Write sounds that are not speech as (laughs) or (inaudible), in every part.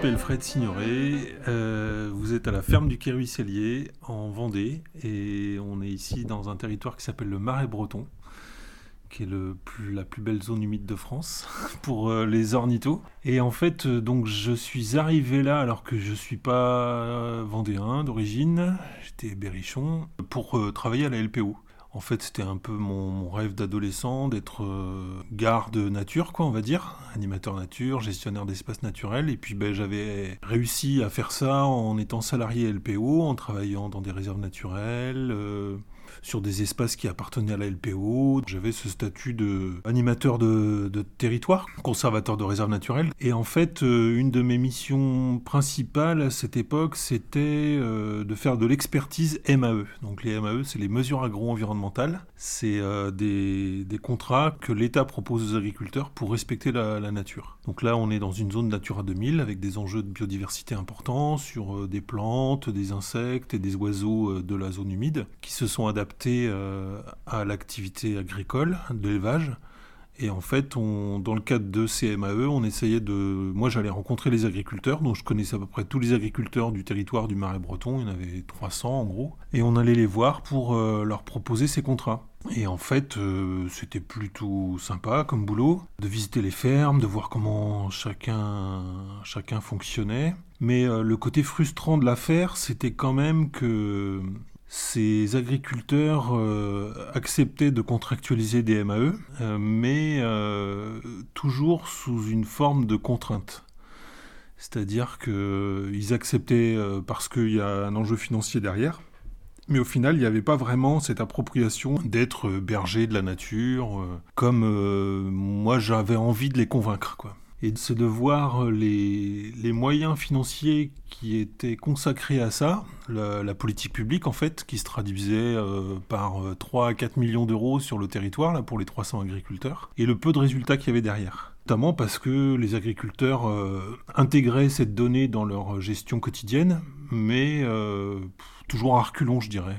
m'appelle Fred Signoret, euh, vous êtes à la ferme du Quai Ruisselier en Vendée et on est ici dans un territoire qui s'appelle le Marais Breton, qui est le plus, la plus belle zone humide de France (laughs) pour euh, les ornithos. Et en fait, euh, donc je suis arrivé là alors que je suis pas vendéen d'origine, j'étais berrichon, pour travailler à la LPO. En fait, c'était un peu mon, rêve d'adolescent d'être euh, garde nature, quoi, on va dire, animateur nature, gestionnaire d'espaces naturels. Et puis, ben, j'avais réussi à faire ça en étant salarié LPO, en travaillant dans des réserves naturelles. Euh, sur des espaces qui appartenaient à la LPO. J'avais ce statut de animateur de, territoire, conservateur de réserve naturelle. Et en fait, euh, une de mes missions principales à cette époque, c'était euh, de faire de l'expertise MAE. Donc les MAE, c'est les mesures agro-environnementales. C'est euh, des, contrats que l'État propose aux agriculteurs pour respecter la, la, nature. Donc là, on est dans une zone Natura 2000 avec des enjeux de biodiversité importants sur des plantes, des insectes et des oiseaux de la zone humide qui se sont adaptés euh, à l'activité agricole, de l'élevage. Et en fait, on, dans le cadre de CMAE, on essayait de... Moi, j'allais rencontrer les agriculteurs, donc je connaissais à peu près tous les agriculteurs du territoire du Marais breton, il y en avait 300 en gros, et on allait les voir pour euh, leur proposer ces contrats. Et en fait, euh, c'était plutôt sympa comme boulot, de visiter les fermes, de voir comment chacun, chacun fonctionnait. Mais le côté frustrant de l'affaire, c'était quand même que ces agriculteurs euh, acceptaient de contractualiser des MAE, euh, mais euh, toujours sous une forme de contrainte. C'est-à-dire qu'ils acceptaient parce qu'il y a un enjeu financier derrière, mais au final, il n'y avait pas vraiment cette appropriation d'être berger de la nature, comme moi j'avais envie de les convaincre. Quoi et c'est de voir les, les, moyens financiers qui étaient consacrés à ça, la, politique publique en fait, qui se traduisait euh, par 3 euh, à 4 millions d'euros sur le territoire là, pour les 300 agriculteurs, et le peu de résultats qu'il y avait derrière. Notamment parce que les agriculteurs euh, intégraient cette donnée dans leur gestion quotidienne, mais toujours à reculons, je dirais.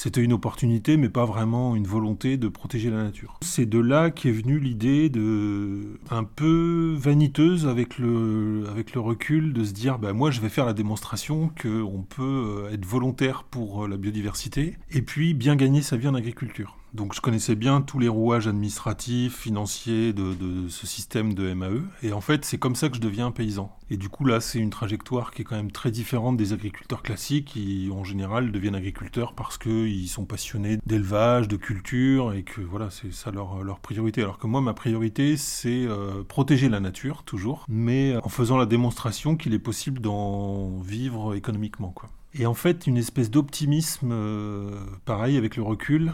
C'était une opportunité, mais pas vraiment une volonté de protéger la nature. C'est de là qu'est venue l'idée de, un peu vaniteuse avec le, recul, de se dire, bah, moi je vais faire la démonstration qu'on peut euh, être volontaire pour euh, la biodiversité, et puis bien gagner sa vie en agriculture. Donc je connaissais bien tous les rouages administratifs, financiers de, ce système de MAE. Et en fait, c'est comme ça que je deviens paysan. Et du coup, là, c'est une trajectoire qui est quand même très différente des agriculteurs classiques qui, en général, deviennent agriculteurs parce qu'ils sont passionnés d'élevage, de culture, et que voilà, c'est ça leur, priorité. Alors que moi, ma priorité, c'est euh, protéger la nature, toujours, mais en faisant la démonstration qu'il est possible d'en vivre économiquement. Quoi. Et en fait, une espèce d'optimisme, euh, pareil avec le recul,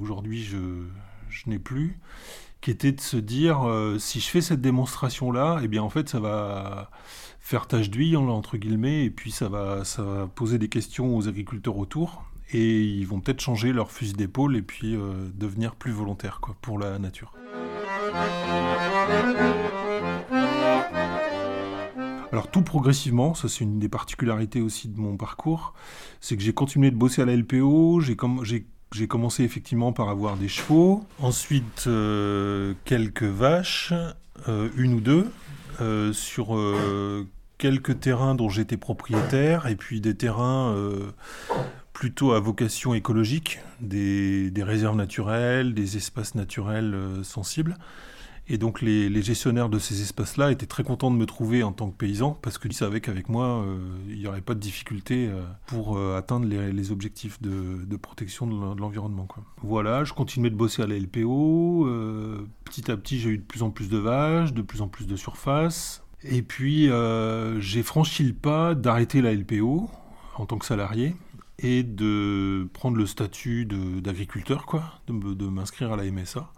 aujourd'hui je, n'ai plus, qui était de se dire euh, si je fais cette démonstration là, et eh bien en fait ça va faire tache d'huile entre guillemets, et puis ça va, ça va poser des questions aux agriculteurs autour, et ils vont peut-être changer leur fusil d'épaule et puis euh, devenir plus volontaires quoi, pour la nature. Alors tout progressivement, ça c'est une des particularités aussi de mon parcours, c'est que j'ai continué de bosser à la LPO, j'ai commencé effectivement par avoir des chevaux, ensuite euh, quelques vaches, euh, une ou deux, euh, sur quelques terrains dont j'étais propriétaire, et puis des terrains plutôt à vocation écologique, des réserves naturelles, des espaces naturels sensibles. Et donc les, gestionnaires de ces espaces-là étaient très contents de me trouver en tant que paysan parce qu'ils savaient qu'avec moi, euh, il n'y aurait pas de difficulté euh, pour euh, atteindre les, objectifs de, protection de l'environnement. Voilà, je continuais de bosser à la LPO. petit à petit, j'ai eu de plus en plus de vaches, de plus en plus de surface. Et puis, j'ai franchi le pas d'arrêter la LPO en tant que salarié et de prendre le statut d'agriculteur, quoi, de m'inscrire à la MSA.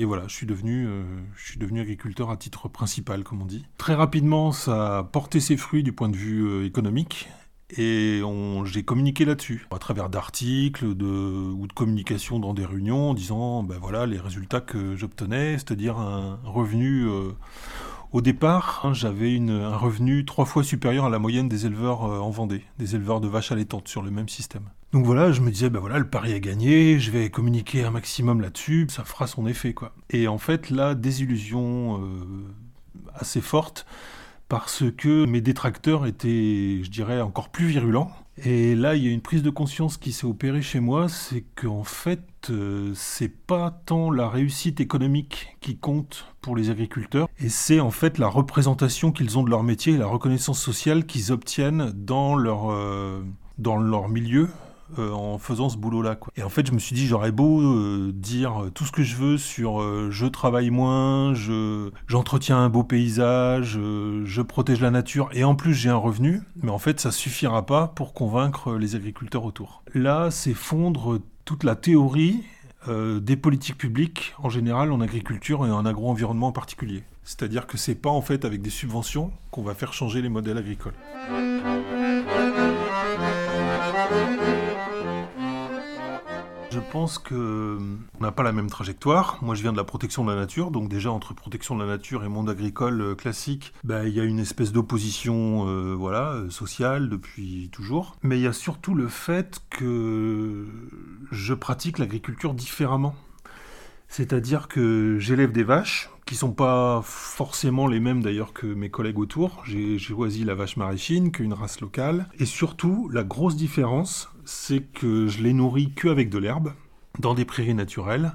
Et voilà, je suis, devenu, euh, je suis devenu agriculteur à titre principal, comme on dit. Très rapidement, ça a porté ses fruits du point de vue euh, économique. Et j'ai communiqué là-dessus, à travers d'articles ou de communications dans des réunions, en disant ben voilà les résultats que j'obtenais, c'est-à-dire un revenu euh, au départ, hein, j'avais un revenu trois fois supérieur à la moyenne des éleveurs en Vendée, des éleveurs de vaches allaitantes sur le même système. Donc voilà, je me disais, ben voilà, le pari est gagné, je vais communiquer un maximum là-dessus, ça fera son effet, quoi. Et en fait, la désillusion euh, assez forte, parce que mes détracteurs étaient, je dirais, encore plus virulents. Et là, il y a une prise de conscience qui s'est opérée chez moi, c'est qu'en fait, euh, c'est pas tant la réussite économique qui compte pour les agriculteurs, et c'est en fait la représentation qu'ils ont de leur métier la reconnaissance sociale qu'ils obtiennent dans leur, euh, dans leur milieu, euh, en faisant ce boulot-là. Et en fait, je me suis dit, j'aurais beau euh, dire tout ce que je veux sur euh, je travaille moins, je, j'entretiens un beau paysage, je protège la nature, et en plus j'ai un revenu, mais en fait, ça suffira pas pour convaincre les agriculteurs autour. Là, c'est fondre toute la théorie des politiques publiques en général en agriculture et en agro-environnement en particulier. C'est-à-dire que c'est pas en fait avec des subventions qu'on va faire changer les modèles agricoles. Je pense que euh, on n'a pas la même trajectoire. Moi, je viens de la protection de la nature, donc déjà entre protection de la nature et monde agricole euh, classique, bah, il y a une espèce d'opposition, euh, voilà, sociale depuis toujours. Mais il y a surtout le fait que je pratique l'agriculture différemment. C'est-à-dire que j'élève des vaches, qui sont pas forcément les mêmes d'ailleurs que mes collègues autour. J'ai choisi la vache maraîchine, qui est une race locale. Et surtout, la grosse différence, c'est que je les nourris que avec de l'herbe, dans des prairies naturelles.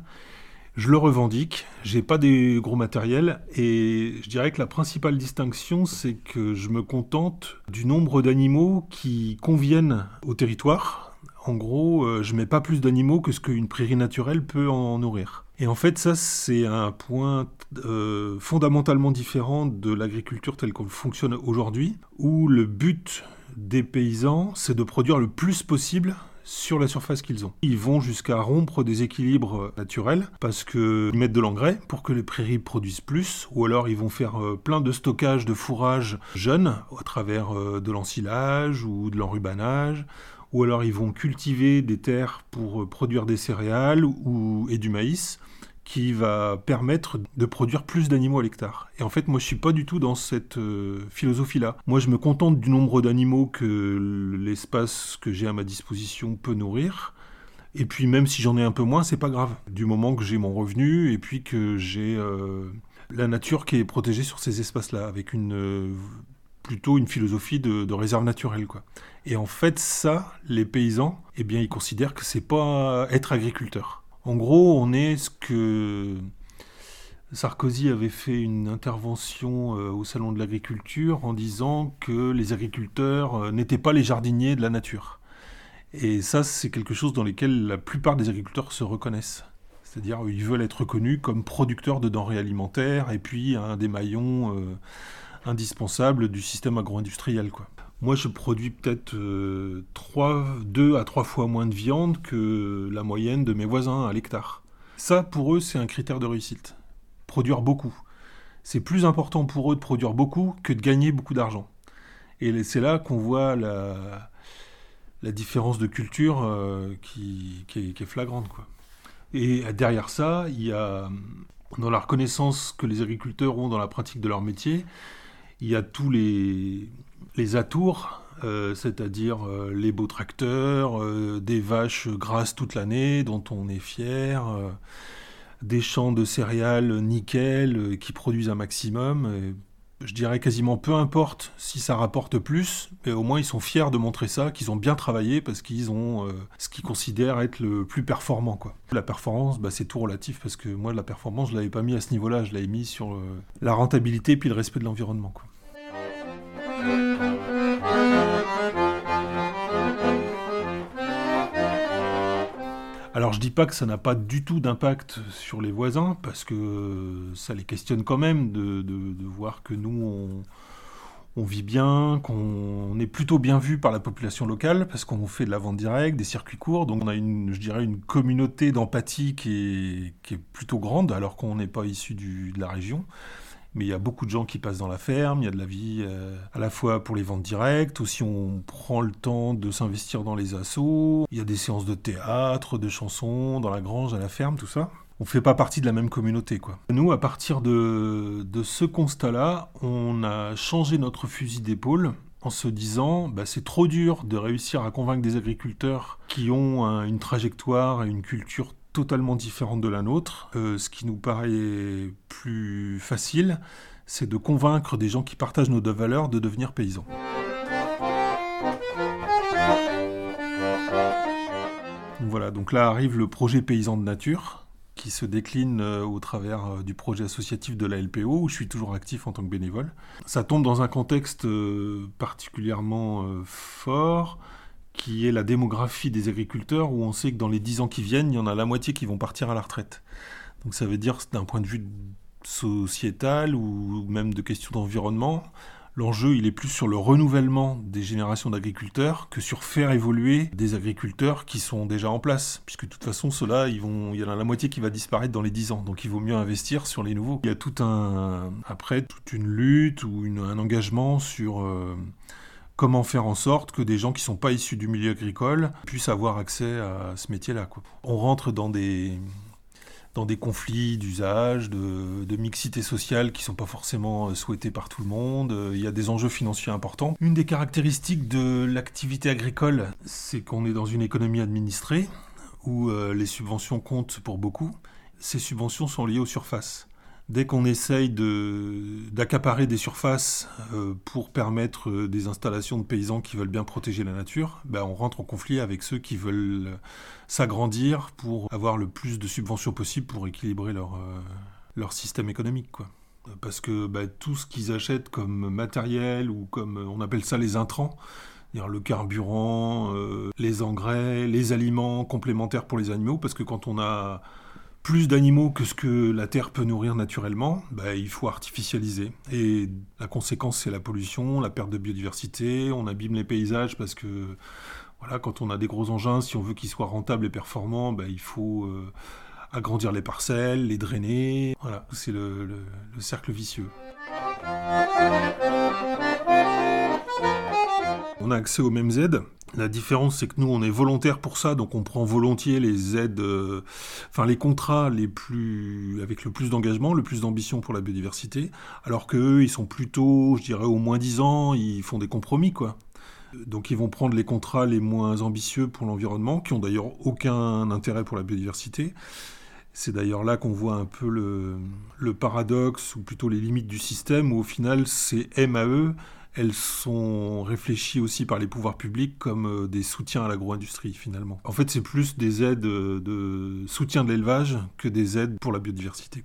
Je le revendique, j'ai pas des gros matériels et je dirais que la principale distinction c'est que je me contente du nombre d'animaux qui conviennent au territoire. En gros, euh, je mets pas plus d'animaux que ce qu'une prairie naturelle peut en nourrir. Et en fait, ça c'est un point euh, fondamentalement différent de l'agriculture telle qu'elle fonctionne aujourd'hui, où le but des paysans, c'est de produire le plus possible sur la surface qu'ils ont. Ils vont jusqu'à rompre des équilibres naturels parce qu'ils mettent de l'engrais pour que les prairies produisent plus, ou alors ils vont faire euh, plein de stockage de fourrage jeunes à travers euh, de l'ensilage ou de l'enrubanage, ou alors ils vont cultiver des terres pour euh, produire des céréales ou, et du maïs qui va permettre de produire plus d'animaux à l'hectare. Et en fait, moi, je suis pas du tout dans cette euh, philosophie-là. Moi, je me contente du nombre d'animaux que l'espace que j'ai à ma disposition peut nourrir. Et puis, même si j'en ai un peu moins, c'est pas grave. Du moment que j'ai mon revenu et puis que j'ai euh, la nature qui est protégée sur ces espaces-là, avec une euh, plutôt une philosophie de, de, réserve naturelle, quoi. Et en fait, ça, les paysans, eh bien, ils considèrent que c'est pas être agriculteur. En gros, on est ce que Sarkozy avait fait une intervention euh, au Salon de l'Agriculture en disant que les agriculteurs euh, n'étaient pas les jardiniers de la nature. Et ça, c'est quelque chose dans lequel la plupart des agriculteurs se reconnaissent. C'est-à-dire ils veulent être reconnus comme producteurs de denrées alimentaires et puis un des maillons euh, indispensables du système agro-industriel. Moi, je produis peut-être euh, deux 2 à 3 fois moins de viande que la moyenne de mes voisins à l'hectare. Ça, pour eux, c'est un critère de réussite. Produire beaucoup. C'est plus important pour eux de produire beaucoup que de gagner beaucoup d'argent. Et c'est là qu'on voit la, différence de culture euh, qui, est, flagrante. Quoi. Et derrière ça, il y a, dans la reconnaissance que les agriculteurs ont dans la pratique de leur métier, il y a tous les, les atours, euh, c'est-à-dire euh, les beaux tracteurs, euh, des vaches grasses toute l'année dont on est fier, des champs de céréales nickel qui produisent un maximum. je dirais quasiment peu importe si ça rapporte plus, mais au moins ils sont fiers de montrer ça, qu'ils ont bien travaillé parce qu'ils ont ce qu'ils considèrent être le plus performant. La performance, bah, c'est tout relatif parce que moi la performance je l'avais pas mis à ce niveau-là, je l'avais mis sur la rentabilité puis le respect de l'environnement. Alors je dis pas que ça n'a pas du tout d'impact sur les voisins, parce que ça les questionne quand même de, voir que nous, on, vit bien, qu'on est plutôt bien vu par la population locale, parce qu'on fait de la vente directe, des circuits courts, donc on a une, je dirais, une communauté d'empathie qui est, plutôt grande, alors qu'on n'est pas issu de la région mais il y a beaucoup de gens qui passent dans la ferme, il y a de la vie euh, à la fois pour les ventes directes, aussi on prend le temps de s'investir dans les assos, il y a des séances de théâtre, de chansons, dans la grange, à la ferme, tout ça. On ne fait pas partie de la même communauté, quoi. Nous, à partir de, de ce constat-là, on a changé notre fusil d'épaule en se disant bah, c'est trop dur de réussir à convaincre des agriculteurs qui ont une trajectoire et une culture totalement différente de la nôtre. Euh, ce qui nous paraît plus facile, c'est de convaincre des gens qui partagent nos deux valeurs de devenir paysans. Voilà, donc là arrive le projet paysan de nature qui se décline euh, au travers euh, du projet associatif de la LPO où je suis toujours actif en tant que bénévole. Ça tombe dans un contexte particulièrement fort qui est la démographie des agriculteurs où on sait que dans les 10 ans qui viennent, il y en a la moitié qui vont partir à la retraite. Donc ça veut dire d'un point de vue sociétal ou même de question d'environnement, L'enjeu, il est plus sur le renouvellement des générations d'agriculteurs que sur faire évoluer des agriculteurs qui sont déjà en place. Puisque de toute façon, ceux-là, il y en a la moitié qui va disparaître dans les 10 ans. Donc il vaut mieux investir sur les nouveaux. Il y a tout un, après, toute une lutte ou un engagement sur euh, comment faire en sorte que des gens qui ne sont pas issus du milieu agricole puissent avoir accès à ce métier-là. On rentre dans des, conflits d'usage, de, mixité sociale qui ne sont pas forcément euh, souhaités par tout le monde. Euh, il y a des enjeux financiers importants. Une des caractéristiques de l'activité agricole, c'est qu'on est dans une économie administrée où euh, les subventions comptent pour beaucoup. Ces subventions sont liées aux surfaces. Dès qu'on essaye d'accaparer des surfaces euh, pour permettre euh, des installations de paysans qui veulent bien protéger la nature, ben on rentre en conflit avec ceux qui veulent s'agrandir pour avoir le plus de subventions possible pour équilibrer leur, euh, leur système économique. Quoi. Parce que ben, tout ce qu'ils achètent comme matériel ou comme on appelle ça les intrants, le carburant, les engrais, les aliments complémentaires pour les animaux, parce que quand on a plus d'animaux que ce que la Terre peut nourrir naturellement, bah, il faut artificialiser. Et la conséquence, c'est la pollution, la perte de biodiversité, on abîme les paysages parce que voilà, quand on a des gros engins, si on veut qu'ils soient rentables et performants, bah, il faut euh, agrandir les parcelles, les drainer. Voilà, c'est le cercle vicieux. On a accès aux mêmes aides, la différence, c'est que nous, on est volontaire pour ça, donc on prend volontiers les aides, euh, enfin les contrats les plus, avec le plus d'engagement, le plus d'ambition pour la biodiversité, alors qu'eux, ils sont plutôt, je dirais, au moins 10 ans, ils font des compromis, quoi. Donc ils vont prendre les contrats les moins ambitieux pour l'environnement, qui ont d'ailleurs aucun intérêt pour la biodiversité. C'est d'ailleurs là qu'on voit un peu le, le, paradoxe, ou plutôt les limites du système, où au final c'est MAE elles sont réfléchies aussi par les pouvoirs publics comme euh, des soutiens à l'agro-industrie finalement. En fait, c'est plus des aides euh, de soutien de l'élevage que des aides pour la biodiversité.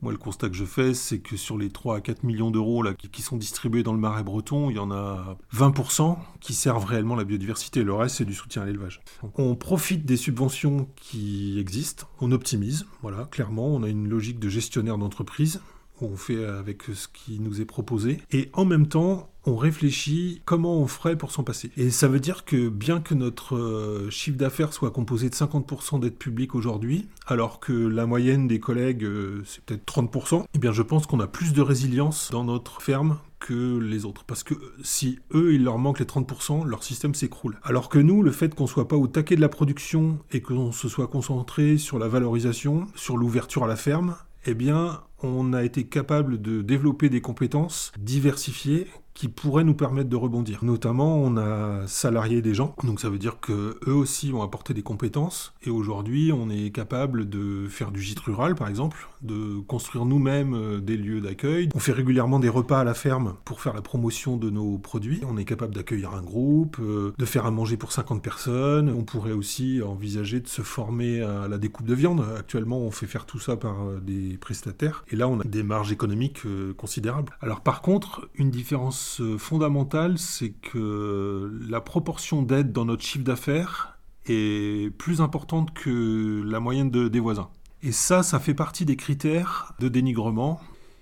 Moi, le constat que je fais, c'est que sur les 3 à 4 millions d'euros qui sont distribués dans le marais breton, il y en a 20% qui servent réellement la biodiversité. Le reste, c'est du soutien à l'élevage. On profite des subventions qui existent, on optimise. Voilà, clairement, on a une logique de gestionnaire d'entreprise on fait avec ce qui nous est proposé. Et en même temps, on réfléchit comment on ferait pour s'en passer. Et ça veut dire que bien que notre euh, chiffre d'affaires soit composé de 50% d'aides publiques aujourd'hui, alors que la moyenne des collègues, euh, c'est peut-être 30%, eh bien je pense qu'on a plus de résilience dans notre ferme que les autres. Parce que si eux, il leur manque les 30%, leur système s'écroule. Alors que nous, le fait qu'on soit pas au taquet de la production et qu'on se soit concentré sur la valorisation, sur l'ouverture à la ferme, eh bien, on a été capable de développer des compétences diversifiées qui pourraient nous permettre de rebondir. Notamment, on a salarié des gens, donc ça veut dire que eux aussi ont apporté des compétences. Et aujourd'hui, on est capable de faire du gîte rural, par exemple, de construire nous-mêmes euh, des lieux d'accueil. On fait régulièrement des repas à la ferme pour faire la promotion de nos produits. On est capable d'accueillir un groupe, euh, de faire à manger pour 50 personnes. On pourrait aussi envisager de se former à la découpe de viande. Actuellement, on fait faire tout ça par euh, des prestataires. Et là, on a des marges économiques considérables. Alors par contre, une différence fondamentale, c'est que la proportion d'aide dans notre chiffre d'affaires est plus importante que la moyenne des voisins. Et ça, ça fait partie des critères de dénigrement.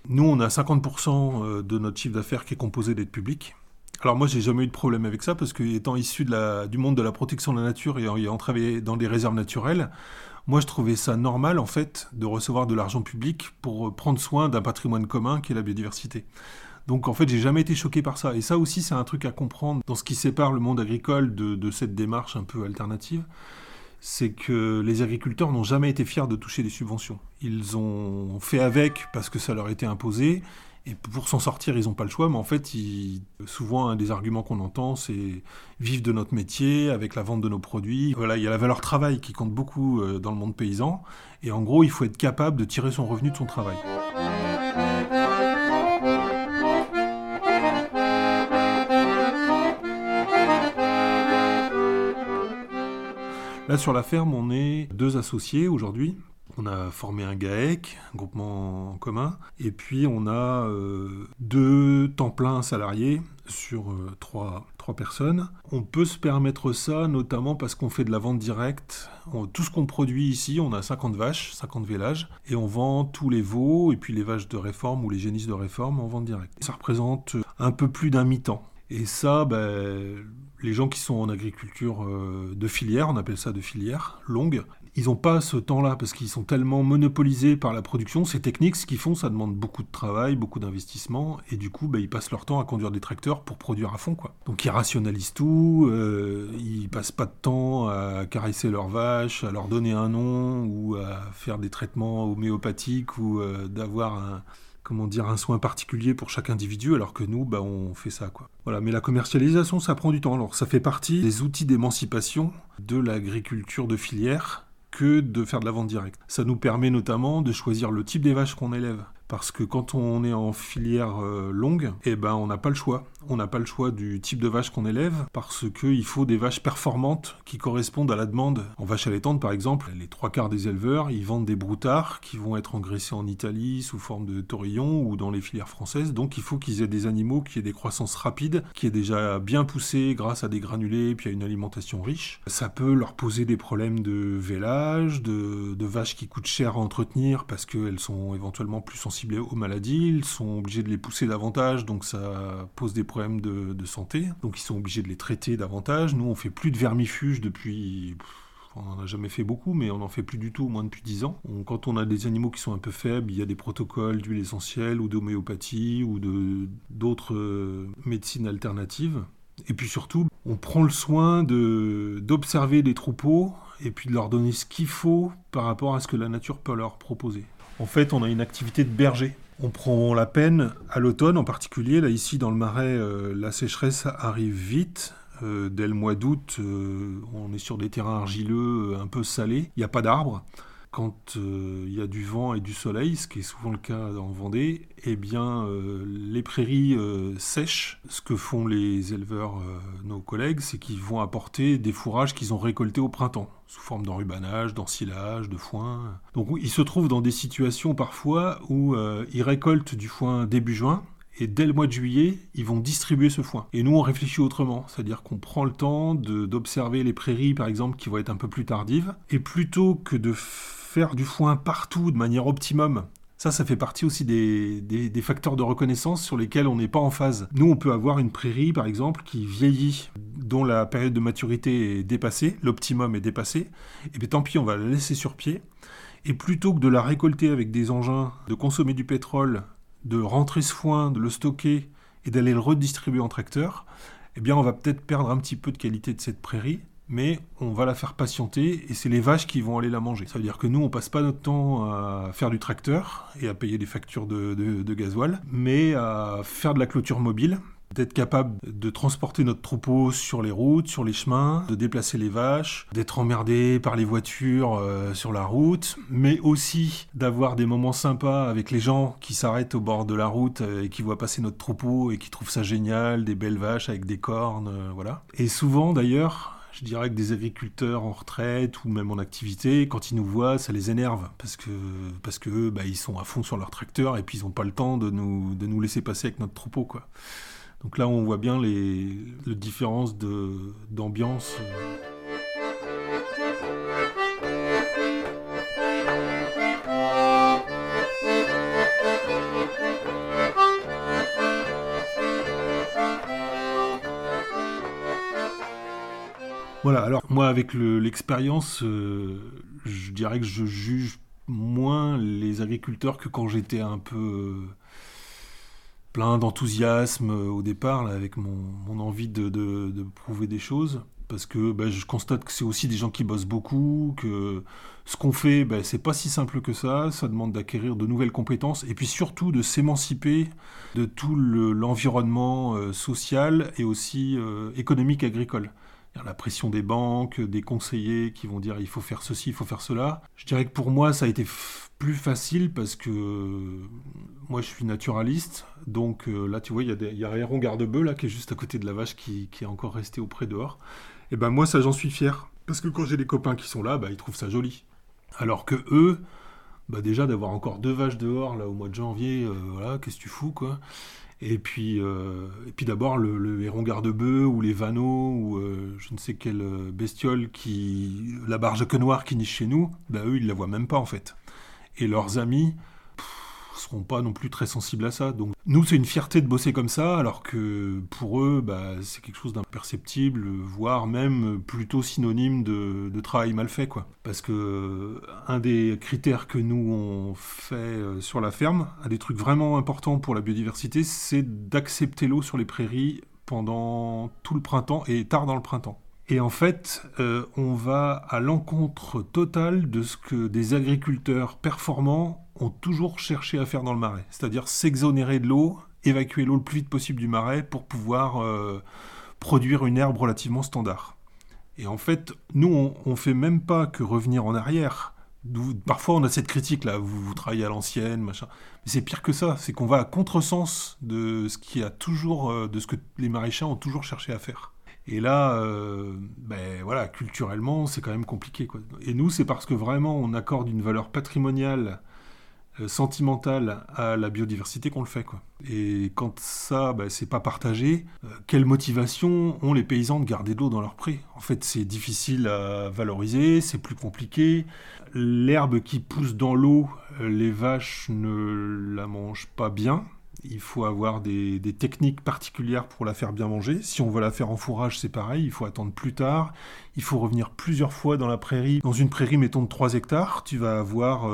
Nous, on a 50% euh, de notre chiffre d'affaires qui est composé d'aide publique. Alors moi, j'ai jamais eu de problème avec ça parce que étant issu du monde de la protection de la nature et ayant dans des réserves naturelles, moi, je trouvais ça normal en fait de recevoir de l'argent public pour prendre soin d'un patrimoine commun qui est la biodiversité. Donc en fait, j'ai jamais été choqué par ça. Et ça aussi, c'est un truc à comprendre dans ce qui sépare le monde agricole de, cette démarche un peu alternative. C'est que les agriculteurs n'ont jamais été fiers de toucher des subventions. Ils ont fait avec parce que ça leur était imposé. Et pour s'en sortir, ils n'ont pas le choix, mais en fait, souvent, un des arguments qu'on entend, c'est vivre de notre métier, avec la vente de nos produits. Voilà, il y a la valeur travail qui compte beaucoup euh, dans le monde paysan, et en gros, il faut être capable de tirer son revenu de son travail. Là sur la ferme, on est deux associés aujourd'hui. On a formé un GAEC, un groupement en commun, et puis on a euh, deux temps plein salariés sur euh, trois, personnes. On peut se permettre ça notamment parce qu'on fait de la vente directe. tout ce qu'on produit ici, on a 50 vaches, 50 vélages, et on vend tous les veaux et puis les vaches de réforme ou les génisses de réforme en vente directe. Ça représente un peu plus d'un mi-temps. Et ça, ben, les gens qui sont en agriculture euh, de filière, on appelle ça de filière longue, ils n'ont pas ce temps-là parce qu'ils sont tellement monopolisés par la production. Ces techniques, ce qu'ils font, ça demande beaucoup de travail, beaucoup d'investissement, et du coup, bah, ils passent leur temps à conduire des tracteurs pour produire à fond. Quoi. Donc ils rationalisent tout, euh, ils passent pas de temps à caresser leurs vaches, à leur donner un nom, ou à faire des traitements homéopathiques, ou euh, d'avoir un, comment dire, un soin particulier pour chaque individu, alors que nous, bah, on fait ça. Voilà, mais la commercialisation, ça prend du temps. Alors, ça fait partie des outils d'émancipation de l'agriculture de filière que de faire de la vente directe. Ça nous permet notamment de choisir le type des vaches qu'on élève. Parce que quand on est en filière euh, longue, eh ben, on n'a pas le choix. On n'a pas le choix du type de vache qu'on élève parce qu'il faut des vaches performantes qui correspondent à la demande. En vache allaitante, par exemple, les trois quarts des éleveurs, ils vendent des broutards qui vont être engraissés en Italie sous forme de taurillon ou dans les filières françaises. Donc il faut qu'ils aient des animaux qui aient des croissances rapides, qui aient déjà bien poussé grâce à des granulés puis à une alimentation riche. Ça peut leur poser des problèmes de vélage, de vaches qui coûtent cher à entretenir parce qu'elles sont éventuellement plus sensibles aux maladies, ils sont obligés de les pousser davantage, donc ça pose des problèmes de, santé, donc ils sont obligés de les traiter davantage. Nous, on fait plus de vermifuges depuis... on n'en a jamais fait beaucoup, mais on n'en fait plus du tout, au moins depuis 10 ans. quand on a des animaux qui sont un peu faibles, il y a des protocoles d'huile essentielle ou d'homéopathie ou d'autres euh, médecines alternatives. Et puis surtout, on prend le soin d'observer les troupeaux et puis de leur donner ce qu'il faut par rapport à ce que la nature peut leur proposer. En fait, on a une activité de berger. On prend la peine à l'automne en particulier. Là, ici, dans le marais, euh, la sécheresse arrive vite. Euh, dès le mois d'août, euh, on est sur des terrains argileux un peu salés. Il n'y a pas d'arbres quand il y a du vent et du soleil, ce qui est souvent le cas en Vendée, eh bien, les prairies sèchent. Ce que font les éleveurs, nos collègues, c'est qu'ils vont apporter des fourrages qu'ils ont récoltés au printemps, sous forme d'enrubanage, d'ensilage, de foin. Donc ils se trouvent dans des situations parfois où ils récoltent du foin début juin, et dès le mois de juillet, ils vont distribuer ce foin. Et nous, on réfléchit autrement, c'est-à-dire qu'on prend le temps d'observer les prairies, par exemple, qui vont être un peu plus tardives, et plutôt que de faire du foin partout de manière optimum. Ça, ça fait partie aussi des, facteurs de reconnaissance sur lesquels on n'est pas en phase. Nous, on peut avoir une prairie, par exemple, qui vieillit, dont la période de maturité est dépassée, l'optimum est dépassé, et bien tant pis, on va la laisser sur pied. Et plutôt que de la récolter avec des engins, de consommer du pétrole, de rentrer ce foin, de le stocker et d'aller le redistribuer en tracteur, eh bien on va peut-être perdre un petit peu de qualité de cette prairie mais on va la faire patienter et c'est les vaches qui vont aller la manger. Ça veut dire que nous, on passe pas notre temps à faire du tracteur et à payer des factures de, de, gasoil, mais à faire de la clôture mobile, d'être capable de transporter notre troupeau sur les routes, sur les chemins, de déplacer les vaches, d'être emmerdé par les voitures euh, sur la route, mais aussi d'avoir des moments sympas avec les gens qui s'arrêtent au bord de la route euh, et qui voient passer notre troupeau et qui trouvent ça génial, des belles vaches avec des cornes, euh, voilà. Et souvent d'ailleurs, je dirais que des agriculteurs en retraite ou même en activité, quand ils nous voient, ça les énerve parce que parce que bah, ils sont à fond sur leur tracteur et puis ils n'ont pas le temps de nous, de nous laisser passer avec notre troupeau quoi. Donc là on voit bien les, les différences d'ambiance. Voilà, alors moi avec l'expérience, euh, je dirais que je juge moins les agriculteurs que quand j'étais un peu euh, plein d'enthousiasme euh, au départ, avec mon, envie de, prouver des choses. Parce que bah, je constate que c'est aussi des gens qui bossent beaucoup, que ce qu'on fait, bah, c'est pas si simple que ça, ça demande d'acquérir de nouvelles compétences, et puis surtout de s'émanciper de tout l'environnement social et aussi économique agricole la pression des banques, des conseillers qui vont dire il faut faire ceci, il faut faire cela. Je dirais que pour moi, ça a été plus facile parce que moi je suis naturaliste. Donc euh, là, tu vois, il y a, des, y a là qui est juste à côté de la vache qui, est encore resté auprès dehors. Et ben moi, ça j'en suis fier. Parce que quand j'ai des copains qui sont là, bah, ils trouvent ça joli. Alors que eux, bah déjà d'avoir encore deux vaches dehors là au mois de janvier, euh, voilà, qu'est-ce que tu fous quoi? Et puis, euh, puis d'abord le, héron garde-bœuf ou les vanneaux ou euh, je ne sais quelle bestiole qui, la barge que noire qui niche chez nous, bah eux ils la voient même pas en fait. Et leurs amis, seront pas non plus très sensibles à ça. Donc nous, c'est une fierté de bosser comme ça, alors que pour eux, bah, c'est quelque chose d'imperceptible, voire même plutôt synonyme de, travail mal fait, quoi. Parce que un des critères que nous on fait euh, sur la ferme, un des trucs vraiment importants pour la biodiversité, c'est d'accepter l'eau sur les prairies pendant tout le printemps et tard dans le printemps. Et en fait, euh, on va à l'encontre totale de ce que des agriculteurs performants ont toujours cherché à faire dans le marais, c'est-à-dire s'exonérer de l'eau, évacuer l'eau le plus vite possible du marais pour pouvoir euh, produire une herbe relativement standard. Et en fait, nous, on, ne fait même pas que revenir en arrière. Parfois, on a cette critique là, vous, travaillez à l'ancienne, machin. Mais c'est pire que ça, c'est qu'on va à contresens de ce qui a toujours, euh, de ce que les maraîchers ont toujours cherché à faire. Et là, euh, ben voilà, culturellement, c'est quand même compliqué. Et nous, c'est parce que vraiment, on accorde une valeur patrimoniale euh, sentimentale à la biodiversité qu'on le fait. Quoi. Et quand ça, bah, c'est pas partagé, euh, quelle motivation ont les paysans de garder de l'eau dans leur pré? En fait, c'est difficile à valoriser, c'est plus compliqué. L'herbe qui pousse dans l'eau, les vaches ne la mangent pas bien. Il faut avoir des, techniques particulières pour la faire bien manger. Si on veut la faire en fourrage, c'est pareil, il faut attendre plus tard. Il faut revenir plusieurs fois dans la prairie. Dans une prairie, mettons, de 3 hectares, tu vas avoir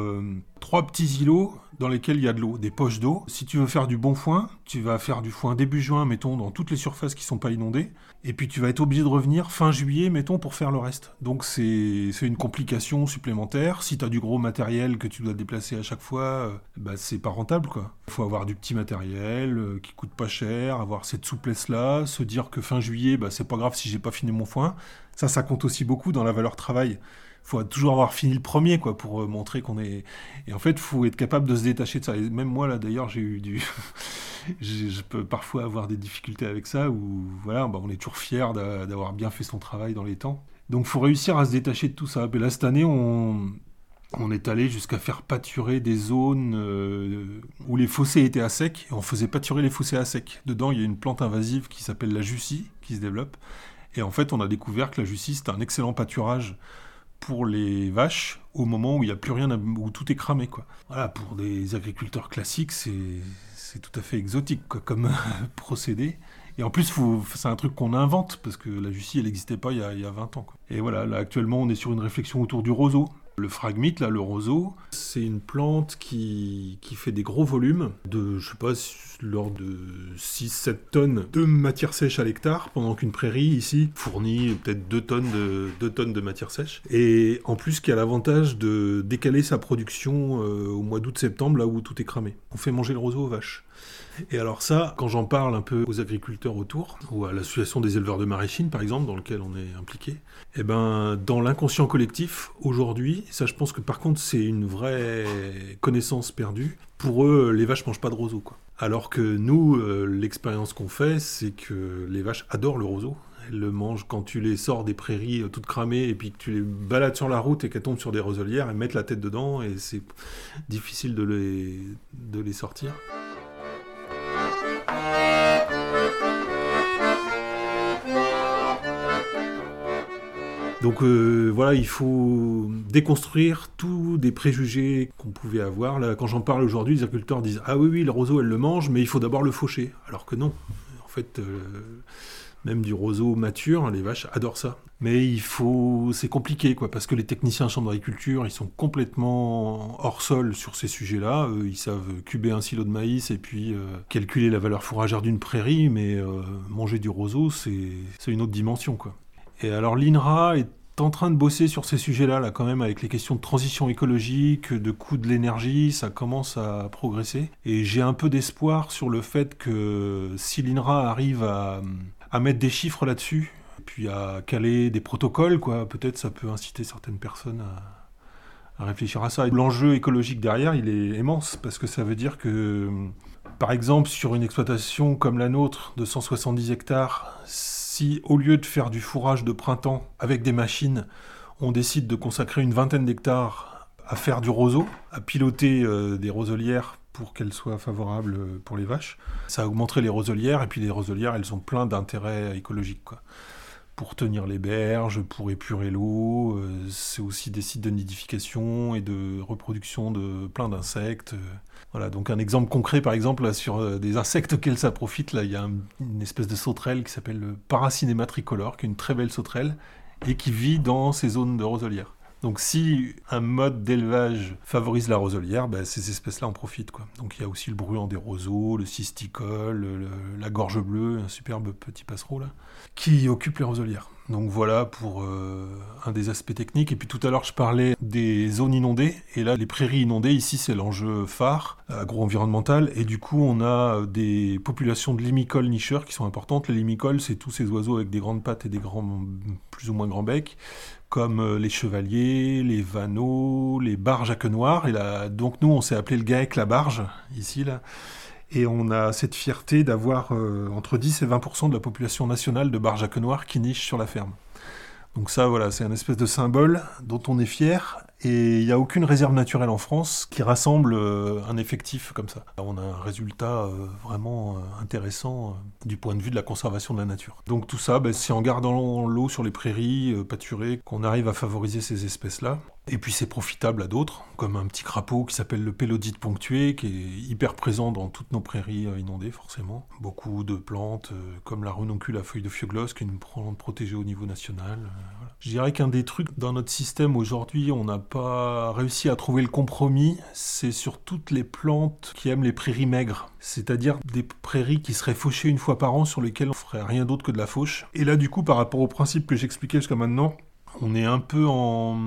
trois petits îlots dans lesquels il y a de l'eau, des poches d'eau. Si tu veux faire du bon foin, tu vas faire du foin début juin, mettons, dans toutes les surfaces qui ne sont pas inondées. Et puis tu vas être obligé de revenir fin juillet, mettons, pour faire le reste. Donc c'est une complication supplémentaire. Si tu as du gros matériel que tu dois déplacer à chaque fois, euh, bah, c'est pas rentable. Il faut avoir du petit matériel euh, qui coûte pas cher, avoir cette souplesse-là, se dire que fin juillet, bah, c'est pas grave si j'ai pas fini mon foin. Ça, ça compte aussi beaucoup dans la valeur travail faut toujours avoir fini le premier quoi pour euh, montrer qu'on est et en fait faut être capable de se détacher de ça même moi là d'ailleurs j'ai eu du (laughs) je peux parfois avoir des difficultés avec ça où voilà bah, on est toujours fier d'avoir bien fait son travail dans les temps donc faut réussir à se détacher de tout ça et là cette année on on est allé jusqu'à faire pâturer des zones euh, où les fossés étaient à sec, et on faisait pâturer les fossés à sec. Dedans, il y a une plante invasive qui s'appelle la jussie, qui se développe. Et en fait, on a découvert que la jussie, c'est un excellent pâturage pour les vaches au moment où il n'y a plus rien, où tout est cramé. Quoi. Voilà, pour des agriculteurs classiques, c'est tout à fait exotique quoi, comme (laughs) procédé. Et en plus, c'est un truc qu'on invente, parce que la Jussie, elle n'existait pas il y, a, il y, a, 20 ans. Et voilà, là, actuellement, on est sur une réflexion autour du roseau. Le phragmite, là, le roseau, c'est une plante qui, qui, fait des gros volumes, de, je sais pas, l'ordre de 6-7 tonnes de matière sèche à l'hectare, pendant qu'une prairie, ici, fournit peut-être 2 tonnes, de, 2 tonnes de matière sèche. Et en plus, qui a l'avantage de décaler sa production euh, au mois d'août-septembre, là où tout est cramé. On fait manger le roseau aux vaches. Et alors ça, quand j'en parle un peu aux agriculteurs autour, ou à l'association des éleveurs de maraîchine par exemple, dans lequel on est impliqué, eh ben, dans l'inconscient collectif, aujourd'hui, ça je pense que par contre c'est une vraie connaissance perdue, pour eux les vaches mangent pas de roseau. Quoi. Alors que nous, euh, l'expérience qu'on fait, c'est que les vaches adorent le roseau. Elles le mangent quand tu les sors des prairies euh, toutes cramées et puis que tu les balades sur la route et qu'elles tombent sur des roselières, elles mettent la tête dedans et c'est difficile de les, de les sortir. Donc euh, voilà, il faut déconstruire tous des préjugés qu'on pouvait avoir. Quand j'en parle aujourd'hui, les agriculteurs disent Ah oui, oui, le roseau, elle le mange, mais il faut d'abord le faucher. Alors que non. En fait, euh, même du roseau mature, les vaches adorent ça. Mais il faut, c'est compliqué, quoi, parce que les techniciens en chambre d'agriculture, ils sont complètement hors sol sur ces sujets-là. ils savent cuber un silo de maïs et puis euh, calculer la valeur fourragère d'une prairie, mais manger du roseau, c'est une autre dimension. Et alors l'INRA est en train de bosser sur ces sujets-là, là, quand même, avec les questions de transition écologique, de coût de l'énergie, ça commence à progresser. Et j'ai un peu d'espoir sur le fait que si l'INRA arrive à, mettre des chiffres là-dessus, puis à caler des protocoles, quoi, peut-être ça peut inciter certaines personnes à, à réfléchir à ça. L'enjeu écologique derrière, il est immense, parce que ça veut dire que Par exemple, sur une exploitation comme la nôtre de 170 hectares, si au lieu de faire du fourrage de printemps avec des machines, on décide de consacrer une vingtaine d'hectares à faire du roseau, à piloter euh, des roselières pour qu'elles soient favorables pour les vaches, ça augmenterait les roselières, et puis les roselières, elles ont plein d'intérêts écologiques. Pour tenir les berges, pour épurer l'eau. Euh, c'est aussi des sites de nidification et de reproduction de plein d'insectes. Voilà, donc un exemple concret, par exemple, sur euh, des insectes auxquels ça profite, là, il y a une espèce de sauterelle qui s'appelle le Paracinema tricolore, qui est une très belle sauterelle, et qui vit dans ces zones de roselière. Donc si un mode d'élevage favorise la roselière, ben, ces espèces-là en profitent. Donc il y a aussi le bruant des roseaux, le cysticole, la gorge bleue, un superbe petit passereau qui occupe les roselières. Donc voilà pour euh, un des aspects techniques. Et puis tout à l'heure, je parlais des zones inondées. Et là, les prairies inondées, ici, c'est l'enjeu phare agro-environnemental. Et du coup, on a des populations de limicoles nicheurs qui sont importantes. Les limicoles, c'est tous ces oiseaux avec des grandes pattes et des grands, plus ou moins grands becs, comme euh, les chevaliers, les vanneaux, les barges à queue noire. Et là, donc nous, on s'est appelé le GAEC la barge, ici, là. Et on a cette fierté d'avoir euh, entre 10 et 20% de la population nationale de queue noire qui niche sur la ferme. Donc ça, voilà, c'est un espèce de symbole dont on est fier. Et il n'y a aucune réserve naturelle en France qui rassemble euh, un effectif comme ça. On a un résultat euh, vraiment euh, intéressant du point de vue de la conservation de la nature. Donc tout ça, ben, c'est en gardant l'eau sur les prairies pâturées qu'on arrive à favoriser ces espèces-là. Et puis c'est profitable à d'autres, comme un petit crapaud qui s'appelle le pélodite ponctué, qui est hyper présent dans toutes nos prairies inondées forcément. Beaucoup de plantes, comme la renoncule à feuilles de fioglos, qui est une plante protégée au niveau national. Je dirais qu'un des trucs dans notre système aujourd'hui, on n'a réussi à trouver le compromis, c'est sur toutes les plantes qui aiment les prairies maigres. C'est-à-dire des prairies qui seraient fauchées une fois par an sur lesquelles on ferait rien d'autre que de la fauche. Et là, du coup, par rapport au principe que j'expliquais jusqu'à maintenant, on est un peu en,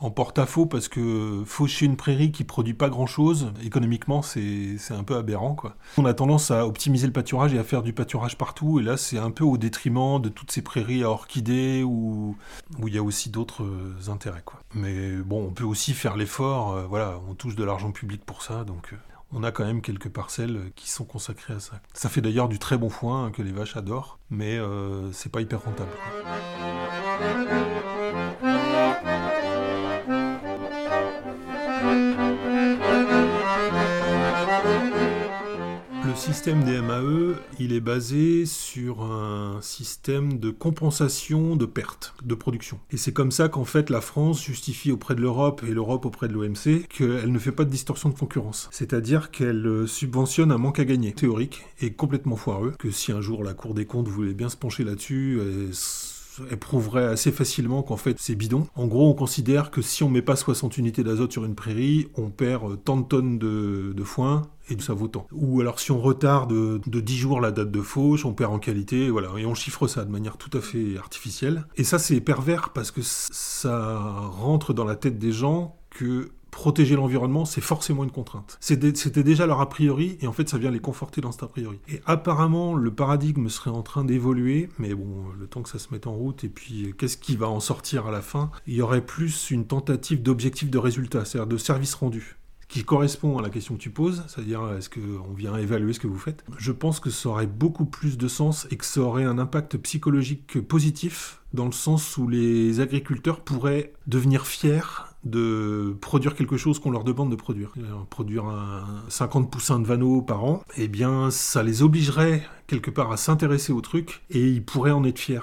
en porte-à-faux parce que faucher une prairie qui produit pas grand-chose, économiquement, c'est un peu aberrant. Quoi. On a tendance à optimiser le pâturage et à faire du pâturage partout, et là, c'est un peu au détriment de toutes ces prairies à orchidées où, où il y a aussi d'autres intérêts. Quoi. Mais bon, on peut aussi faire l'effort, euh, voilà, on touche de l'argent public pour ça, donc... Euh, on a quand même quelques parcelles qui sont consacrées à ça. Ça fait d'ailleurs du très bon foin que les vaches adorent, mais euh, c'est pas hyper rentable. Le système des MAE, il est basé sur un système de compensation de pertes de production. Et c'est comme ça qu'en fait la France justifie auprès de l'Europe et l'Europe auprès de l'OMC qu'elle ne fait pas de distorsion de concurrence. C'est-à-dire qu'elle subventionne un manque à gagner théorique et complètement foireux, que si un jour la Cour des comptes voulait bien se pencher là-dessus, éprouverait assez facilement qu'en fait c'est bidon. En gros, on considère que si on met pas 60 unités d'azote sur une prairie, on perd tant de tonnes de, foin et ça vaut tant. Ou alors si on retarde de, de 10 jours la date de fauche, on perd en qualité, voilà, et on chiffre ça de manière tout à fait artificielle. Et ça c'est pervers parce que ça rentre dans la tête des gens que protéger l'environnement, c'est forcément une contrainte. C'était déjà leur a priori, et en fait, ça vient les conforter dans cet a priori. Et apparemment, le paradigme serait en train d'évoluer, mais bon, le temps que ça se mette en route, et puis qu'est-ce qui va en sortir à la fin Il y aurait plus une tentative d'objectif de résultat, c'est-à-dire de service rendu qui correspond à la question que tu poses, c'est-à-dire est-ce qu'on vient évaluer ce que vous faites, je pense que ça aurait beaucoup plus de sens et que ça aurait un impact psychologique positif dans le sens où les agriculteurs pourraient devenir fiers de produire quelque chose qu'on leur demande de produire. Produire un 50 poussins de vanneaux par an, eh bien ça les obligerait quelque part à s'intéresser au truc et ils pourraient en être fiers.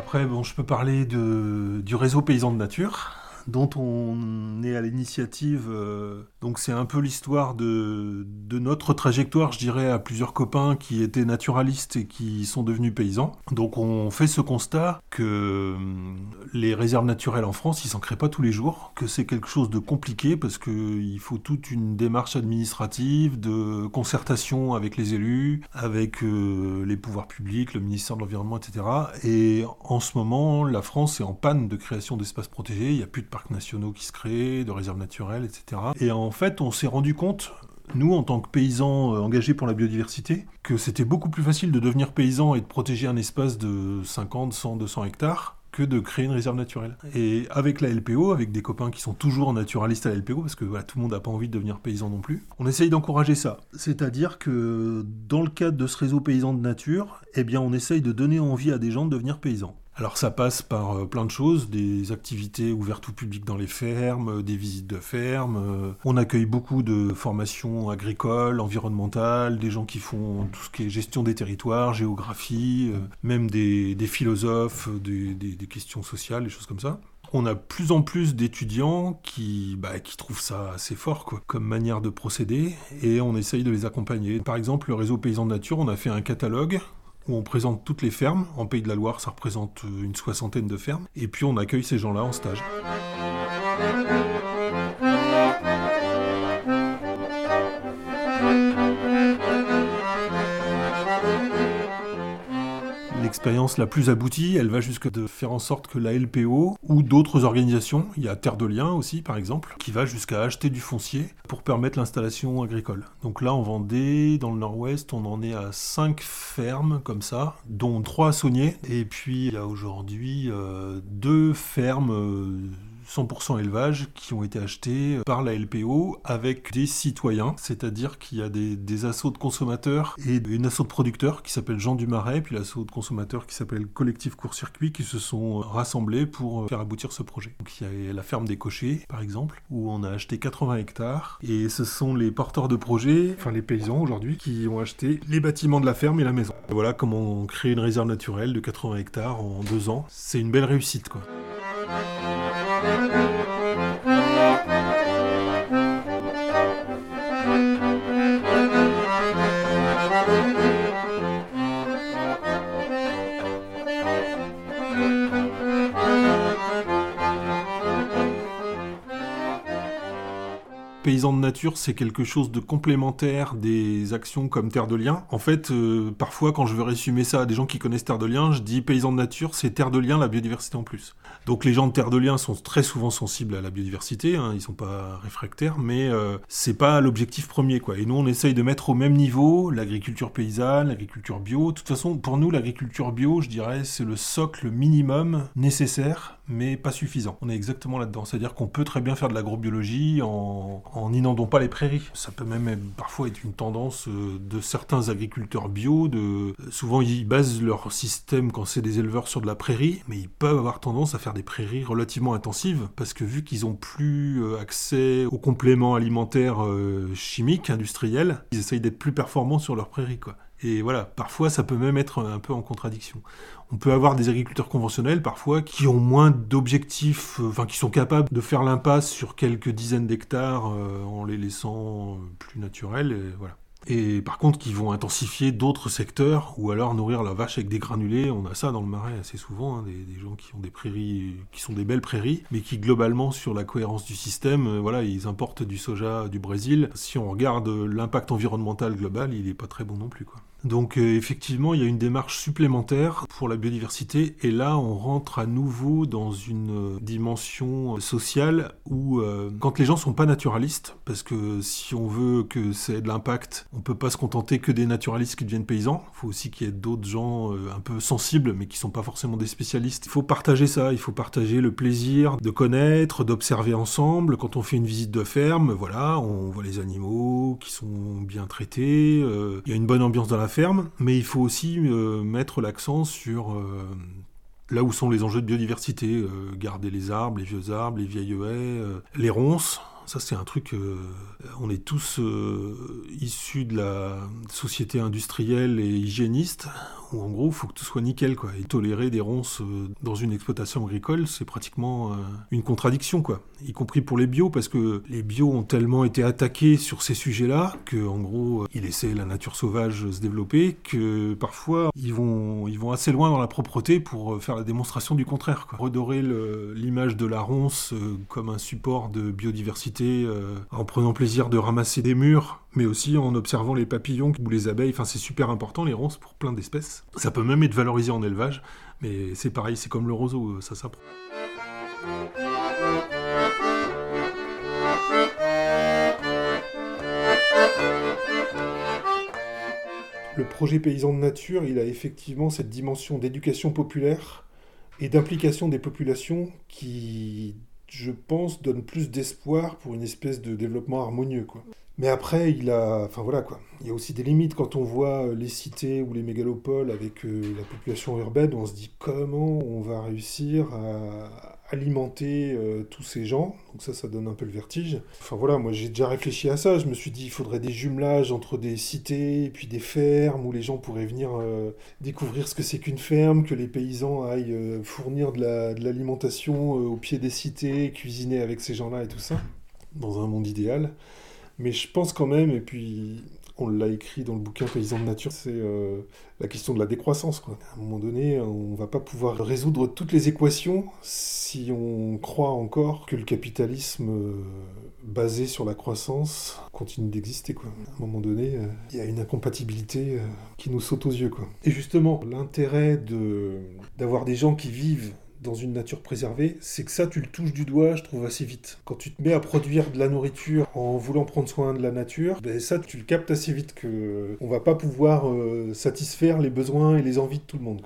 Après, je peux parler du réseau paysan de nature dont on est à l'initiative. Euh, donc c'est un peu l'histoire de, notre trajectoire, je dirais, à plusieurs copains qui étaient naturalistes et qui sont devenus paysans. Donc on fait ce constat que hum, les réserves naturelles en France, ils s'en créent pas tous les jours, que c'est quelque chose de compliqué parce qu'il faut toute une démarche administrative, de concertation avec les élus, avec euh, les pouvoirs publics, le ministère de l'Environnement, etc. Et en ce moment, la France est en panne de création d'espaces protégés, il n'y a plus parcs nationaux qui se créent, de réserves naturelles, etc. Et en fait, on s'est rendu compte nous, en tant que paysans engagés pour la biodiversité, que c'était beaucoup plus facile de devenir paysan et de protéger un espace de 50, 100, 200 hectares que de créer une réserve naturelle. Et avec la LPO, avec des copains qui sont toujours naturalistes à la LPO, parce que voilà, tout le monde n'a pas envie de devenir paysan non plus, on essaye d'encourager ça. C'est-à-dire que dans le cadre de ce réseau paysan de nature, eh bien on essaye de donner envie à des gens de devenir paysans. Alors ça passe par euh, plein de choses, des activités ouvertes au public dans les fermes, euh, des visites de fermes. Euh, on accueille beaucoup de formations agricoles, environnementales, des gens qui font tout ce qui est gestion des territoires, géographie, même des, philosophes, des, questions sociales, des choses comme ça on a plus en plus d'étudiants qui, bah, qui trouvent ça assez fort comme manière de procéder et on essaye de les accompagner. Par exemple, le réseau Paysan de Nature, on a fait un catalogue où on présente toutes les fermes. En Pays de la Loire, ça représente une soixantaine de fermes. Et puis on accueille ces gens-là en stage. L'expérience la plus aboutie, elle va jusque de faire en sorte que la LPO ou d'autres organisations, il y a Terre de Liens aussi par exemple, qui va jusqu'à acheter du foncier pour permettre l'installation agricole. Donc là en Vendée, dans le nord-ouest, on en est à 5 fermes comme ça, dont 3 à Saunier, et puis il y a aujourd'hui euh, deux fermes euh, 100% élevage qui ont été achetés par la LPO avec des citoyens, c'est-à-dire qu'il y a des, assauts de consommateurs et une assaut de producteurs qui s'appelle Jean du Marais, puis l'assaut de consommateurs qui s'appelle Collectif Court-Circuit qui se sont rassemblés pour faire aboutir ce projet. Donc il y a la ferme des cochers, par exemple, où on a acheté 80 hectares et ce sont les porteurs de projets, enfin les paysans aujourd'hui, qui ont acheté les bâtiments de la ferme et la maison. voilà comment on crée une réserve naturelle de 80 hectares en deux ans. C'est une belle réussite quoi. Thank you. Paysans de nature, c'est quelque chose de complémentaire des actions comme Terre de Liens. En fait, euh, parfois, quand je veux résumer ça à des gens qui connaissent Terre de Liens, je dis Paysans de nature, c'est Terre de Liens, la biodiversité en plus. Donc les gens de Terre de Liens sont très souvent sensibles à la biodiversité, hein, ils sont pas réfractaires, mais euh, c'est pas l'objectif premier, quoi. Et nous, on essaye de mettre au même niveau l'agriculture paysanne, l'agriculture bio. De toute façon, pour nous, l'agriculture bio, je dirais, c'est le socle minimum nécessaire mais pas suffisant. On est exactement là-dedans. C'est-à-dire qu'on peut très bien faire de l'agrobiologie en, en n'inondant pas les prairies. Ça peut même parfois être une tendance euh, de certains agriculteurs bio. De, souvent, ils basent leur système quand c'est des éleveurs sur de la prairie, mais ils peuvent avoir tendance à faire des prairies relativement intensives parce que vu qu'ils ont plus euh, accès aux compléments alimentaires euh, chimiques, industriels, ils essayent d'être plus performants sur leurs prairies. Et voilà, parfois ça peut même être un peu en contradiction. On peut avoir des agriculteurs conventionnels parfois qui ont moins d'objectifs, euh, enfin qui sont capables de faire l'impasse sur quelques dizaines d'hectares euh, en les laissant euh, plus naturels. Et voilà. Et par contre, qui vont intensifier d'autres secteurs, ou alors nourrir la vache avec des granulés. On a ça dans le marais assez souvent, hein, des, gens qui ont des prairies, qui sont des belles prairies, mais qui globalement, sur la cohérence du système, voilà, ils importent du soja du Brésil. Si on regarde l'impact environnemental global, il n'est pas très bon non plus, quoi. Donc euh, effectivement, il y a une démarche supplémentaire pour la biodiversité et là on rentre à nouveau dans une euh, dimension euh, sociale où quand les gens sont pas naturalistes, parce que si on veut que c'est de l'impact, on peut pas se contenter que des naturalistes qui deviennent paysans. Il faut aussi qu'il y ait d'autres gens un peu sensibles mais qui sont pas forcément des spécialistes. Il faut partager ça, il faut partager le plaisir de connaître, d'observer ensemble. Quand on fait une visite de ferme, voilà, on voit les animaux qui sont bien traités, il y a une bonne ambiance dans la ferme, mais il faut aussi euh, mettre l'accent sur euh, là où sont les enjeux de biodiversité, euh, garder les arbres, les vieux arbres, les vieilles haies, les ronces. Ça, c'est un truc. on est tous issus de la société industrielle et hygiéniste où en gros, il faut que tout soit nickel, quoi. Et tolérer des ronces euh, dans une exploitation agricole, c'est pratiquement euh, une contradiction, quoi. Y compris pour les bio, parce que les bio ont tellement été attaqués sur ces sujets-là que, en gros, euh, ils laissaient la nature sauvage se développer, que parfois ils vont, assez loin dans la propreté pour faire la démonstration du contraire. Redorer l'image de la ronce comme un support de biodiversité en prenant plaisir de ramasser des murs mais aussi en observant les papillons ou les abeilles. Enfin, c'est super important les ronces pour plein d'espèces. Ça peut même être valorisé en élevage, mais c'est pareil, c'est comme le roseau, euh, ça s'apprend. Le projet Paysan de Nature, il a effectivement cette dimension d'éducation populaire et d'implication des populations qui, je pense, donne plus d'espoir pour une espèce de développement harmonieux. Quoi. Mais après, il a, enfin voilà quoi. Il y a aussi des limites quand on voit les cités ou les mégalopoles avec euh, la population urbaine. On se dit comment on va réussir à alimenter euh, tous ces gens. Donc ça, ça donne un peu le vertige. Enfin voilà, moi j'ai déjà réfléchi à ça. Je me suis dit il faudrait des jumelages entre des cités et puis des fermes où les gens pourraient venir euh, découvrir ce que c'est qu'une ferme, que les paysans aillent fournir de l'alimentation au pied des cités, cuisiner avec ces gens-là et tout ça, dans un monde idéal. Mais je pense quand même, et puis on l'a écrit dans le bouquin Paysan de nature, c'est euh, la question de la décroissance. Quoi. À un moment donné, on va pas pouvoir résoudre toutes les équations si on croit encore que le capitalisme euh, basé sur la croissance continue d'exister. Quoi. À un moment donné, euh, il y a une incompatibilité qui nous saute aux yeux. Quoi. Et justement, l'intérêt de, d'avoir des gens qui vivent dans une nature préservée, c'est que ça, tu le touches du doigt, je trouve, assez vite. Quand tu te mets à produire de la nourriture en voulant prendre soin de la nature, ben ça, tu le captes assez vite que on va pas pouvoir euh, satisfaire les besoins et les envies de tout le monde.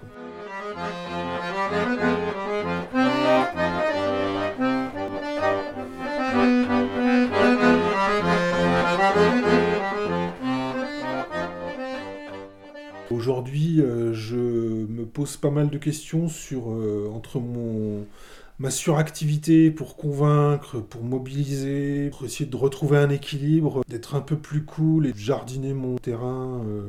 Aujourd'hui, euh, je me pose pas mal de questions sur euh, entre mon ma suractivité pour convaincre, pour mobiliser, pour essayer de retrouver un équilibre, d'être un peu plus cool et jardiner mon terrain. Euh,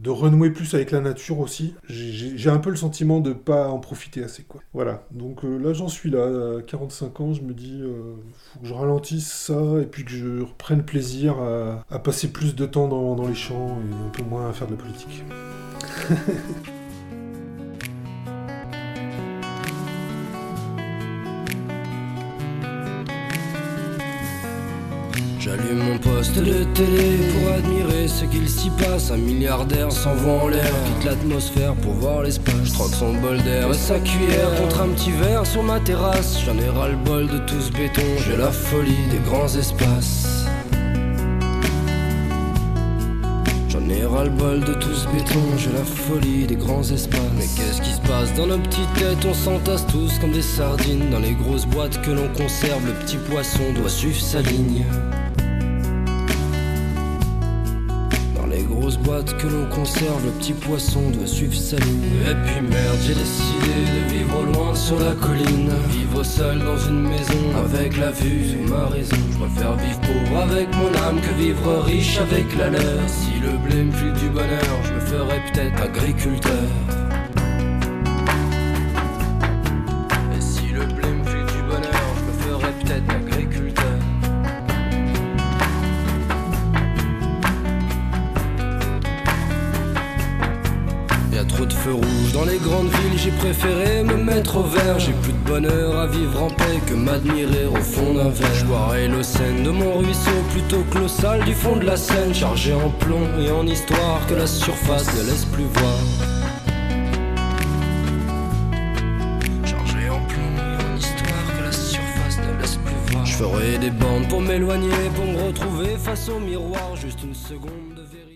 de renouer plus avec la nature aussi. J'ai un peu le sentiment de pas en profiter assez. Quoi. Voilà, donc euh, là j'en suis là, à 45 ans, je me dis, euh, faut que je ralentisse ça et puis que je reprenne plaisir à, passer plus de temps dans, dans les champs et un peu moins à faire de la politique. (laughs) J'allume mon poste de télé pour admirer ce qu'il s'y passe. Un milliardaire s'envoie en l'air, quitte l'atmosphère pour voir l'espace. Je troque son bol d'air et sa cuillère contre un petit verre sur ma terrasse. J'en ai ras le bol de tout ce béton, j'ai la folie des grands espaces. J'en ai ras le bol de tout ce béton, j'ai la folie des grands espaces. Mais qu'est-ce qui se passe dans nos petites têtes? On s'entasse tous comme des sardines dans les grosses boîtes que l'on conserve. Le petit poisson doit suivre sa ligne. Que l'on conserve, le petit poisson doit suivre sa ligne. Et puis merde, j'ai décidé de vivre loin sur la colline. Vivre seul dans une maison avec la vue sur ma raison. Je préfère vivre pauvre avec mon âme que vivre riche avec la leur. Si le blé me file du bonheur, je me ferais peut-être agriculteur. Villes, j'ai préféré me mettre au vert. J'ai plus de bonheur à vivre en paix que m'admirer au fond d'un verre. Je boirai le Seine de mon ruisseau plutôt que l'eau sale du fond de la Seine, chargé en plomb et en histoire que la surface ne laisse plus voir. Chargé en plomb et en histoire que la surface ne laisse plus voir. Je ferai des bandes pour m'éloigner, pour me retrouver face au miroir, juste une seconde de vérité.